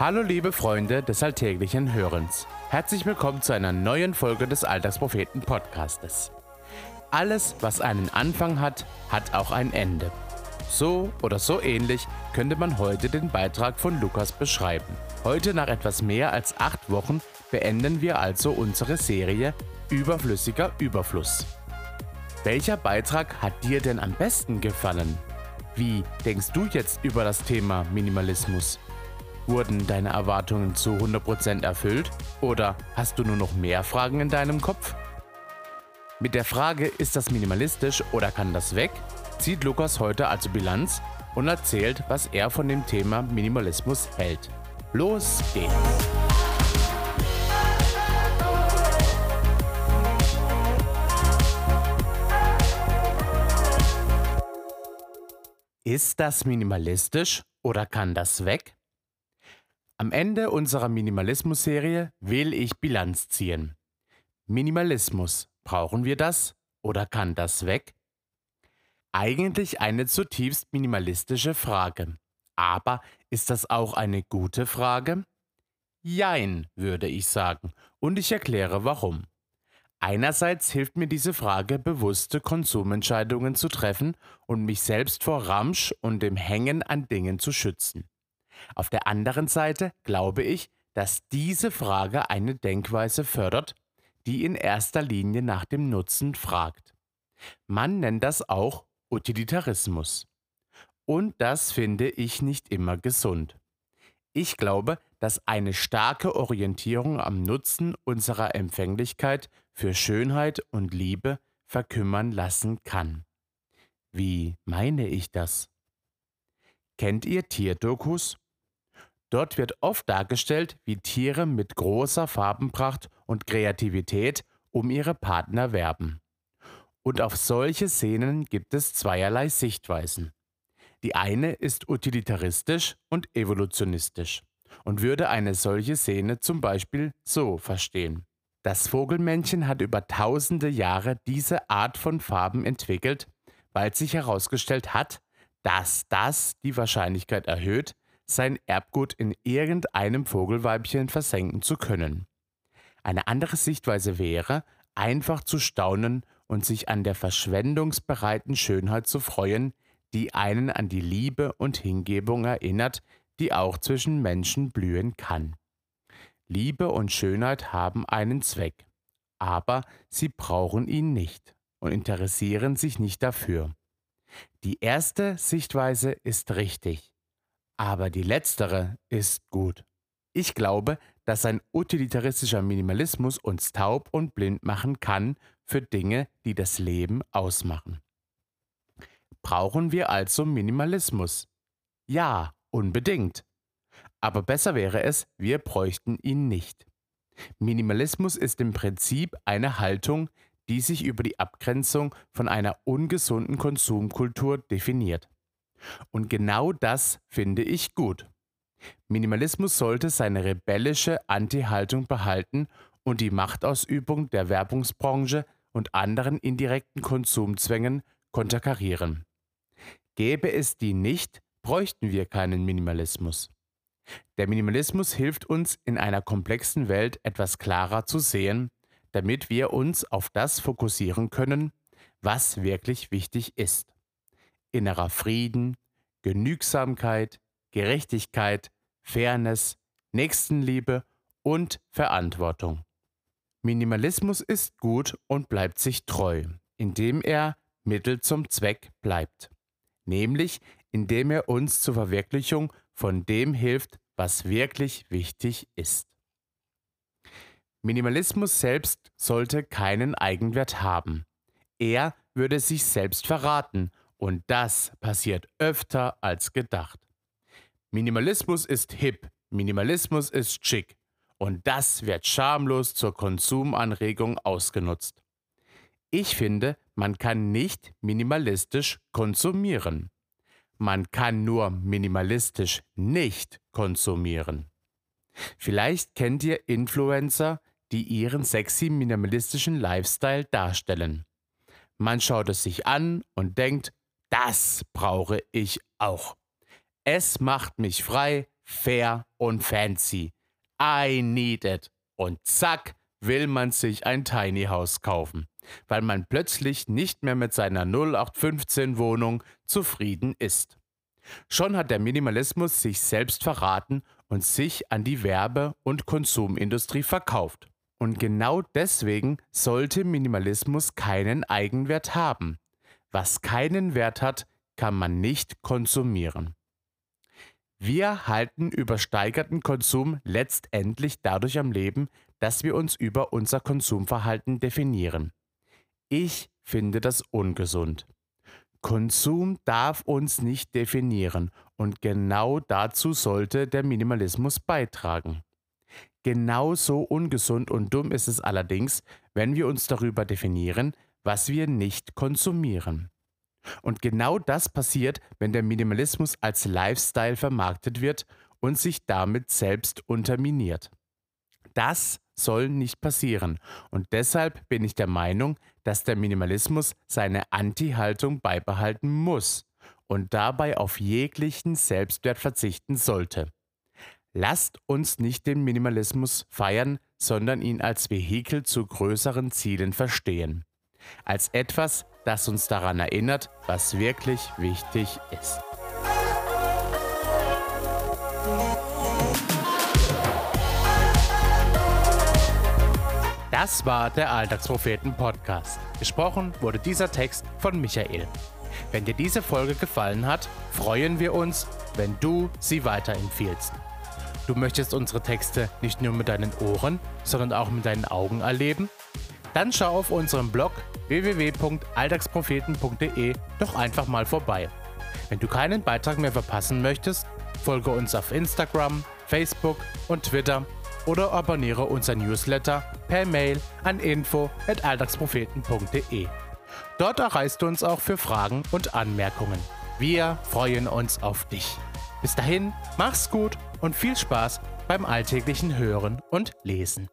Hallo liebe Freunde des alltäglichen Hörens. Herzlich willkommen zu einer neuen Folge des Alltagspropheten Podcastes. Alles, was einen Anfang hat, hat auch ein Ende. So oder so ähnlich könnte man heute den Beitrag von Lukas beschreiben. Heute nach etwas mehr als acht Wochen beenden wir also unsere Serie Überflüssiger Überfluss. Welcher Beitrag hat dir denn am besten gefallen? Wie denkst du jetzt über das Thema Minimalismus? Wurden deine Erwartungen zu 100% erfüllt oder hast du nur noch mehr Fragen in deinem Kopf? Mit der Frage, ist das minimalistisch oder kann das weg, zieht Lukas heute also Bilanz und erzählt, was er von dem Thema Minimalismus hält. Los geht's! Ist das minimalistisch oder kann das weg? Am Ende unserer Minimalismus-Serie will ich Bilanz ziehen. Minimalismus, brauchen wir das oder kann das weg? Eigentlich eine zutiefst minimalistische Frage. Aber ist das auch eine gute Frage? Jein, würde ich sagen, und ich erkläre warum. Einerseits hilft mir diese Frage, bewusste Konsumentscheidungen zu treffen und mich selbst vor Ramsch und dem Hängen an Dingen zu schützen. Auf der anderen Seite glaube ich, dass diese Frage eine Denkweise fördert, die in erster Linie nach dem Nutzen fragt. Man nennt das auch Utilitarismus. Und das finde ich nicht immer gesund. Ich glaube, dass eine starke Orientierung am Nutzen unserer Empfänglichkeit für Schönheit und Liebe verkümmern lassen kann. Wie meine ich das? Kennt ihr Tierdokus? Dort wird oft dargestellt, wie Tiere mit großer Farbenpracht und Kreativität um ihre Partner werben. Und auf solche Szenen gibt es zweierlei Sichtweisen. Die eine ist utilitaristisch und evolutionistisch und würde eine solche Szene zum Beispiel so verstehen. Das Vogelmännchen hat über tausende Jahre diese Art von Farben entwickelt, weil sich herausgestellt hat, dass das die Wahrscheinlichkeit erhöht, sein Erbgut in irgendeinem Vogelweibchen versenken zu können. Eine andere Sichtweise wäre, einfach zu staunen und sich an der verschwendungsbereiten Schönheit zu freuen, die einen an die Liebe und Hingebung erinnert, die auch zwischen Menschen blühen kann. Liebe und Schönheit haben einen Zweck, aber sie brauchen ihn nicht und interessieren sich nicht dafür. Die erste Sichtweise ist richtig, aber die letztere ist gut. Ich glaube, dass ein utilitaristischer Minimalismus uns taub und blind machen kann für Dinge, die das Leben ausmachen. Brauchen wir also Minimalismus? Ja, unbedingt. Aber besser wäre es, wir bräuchten ihn nicht. Minimalismus ist im Prinzip eine Haltung, die sich über die Abgrenzung von einer ungesunden Konsumkultur definiert. Und genau das finde ich gut. Minimalismus sollte seine rebellische Anti-Haltung behalten und die Machtausübung der Werbungsbranche und anderen indirekten Konsumzwängen konterkarieren. Gäbe es die nicht, bräuchten wir keinen Minimalismus. Der Minimalismus hilft uns in einer komplexen Welt etwas klarer zu sehen, damit wir uns auf das fokussieren können, was wirklich wichtig ist. Innerer Frieden, Genügsamkeit, Gerechtigkeit, Fairness, Nächstenliebe und Verantwortung. Minimalismus ist gut und bleibt sich treu, indem er Mittel zum Zweck bleibt, nämlich indem er uns zur Verwirklichung von dem hilft, was wirklich wichtig ist. Minimalismus selbst sollte keinen Eigenwert haben. Er würde sich selbst verraten und das passiert öfter als gedacht. Minimalismus ist hip, Minimalismus ist schick und das wird schamlos zur Konsumanregung ausgenutzt. Ich finde, man kann nicht minimalistisch konsumieren. Man kann nur minimalistisch nicht konsumieren. Vielleicht kennt ihr Influencer, die ihren sexy minimalistischen Lifestyle darstellen. Man schaut es sich an und denkt, das brauche ich auch. Es macht mich frei, fair und fancy. I need it. Und zack, will man sich ein Tiny House kaufen, weil man plötzlich nicht mehr mit seiner 0815 Wohnung zufrieden ist. Schon hat der Minimalismus sich selbst verraten und sich an die Werbe- und Konsumindustrie verkauft. Und genau deswegen sollte Minimalismus keinen Eigenwert haben. Was keinen Wert hat, kann man nicht konsumieren. Wir halten übersteigerten Konsum letztendlich dadurch am Leben, dass wir uns über unser Konsumverhalten definieren. Ich finde das ungesund. Konsum darf uns nicht definieren und genau dazu sollte der Minimalismus beitragen. Genauso ungesund und dumm ist es allerdings, wenn wir uns darüber definieren, was wir nicht konsumieren. Und genau das passiert, wenn der Minimalismus als Lifestyle vermarktet wird und sich damit selbst unterminiert. Das soll nicht passieren und deshalb bin ich der Meinung, dass der Minimalismus seine Anti-Haltung beibehalten muss und dabei auf jeglichen Selbstwert verzichten sollte. Lasst uns nicht den Minimalismus feiern, sondern ihn als Vehikel zu größeren Zielen verstehen. Als etwas, das uns daran erinnert, was wirklich wichtig ist. Das war der Alltagspropheten Podcast. Gesprochen wurde dieser Text von Michael. Wenn dir diese Folge gefallen hat, freuen wir uns, wenn du sie weiterempfiehlst. Du möchtest unsere Texte nicht nur mit deinen Ohren, sondern auch mit deinen Augen erleben? Dann schau auf unserem Blog www.alltagspropheten.de doch einfach mal vorbei. Wenn du keinen Beitrag mehr verpassen möchtest, folge uns auf Instagram, Facebook und Twitter oder abonniere unser Newsletter per Mail an info@alltagspropheten.de. Dort erreichst du uns auch für Fragen und Anmerkungen. Wir freuen uns auf dich. Bis dahin, mach's gut und viel Spaß beim alltäglichen Hören und Lesen.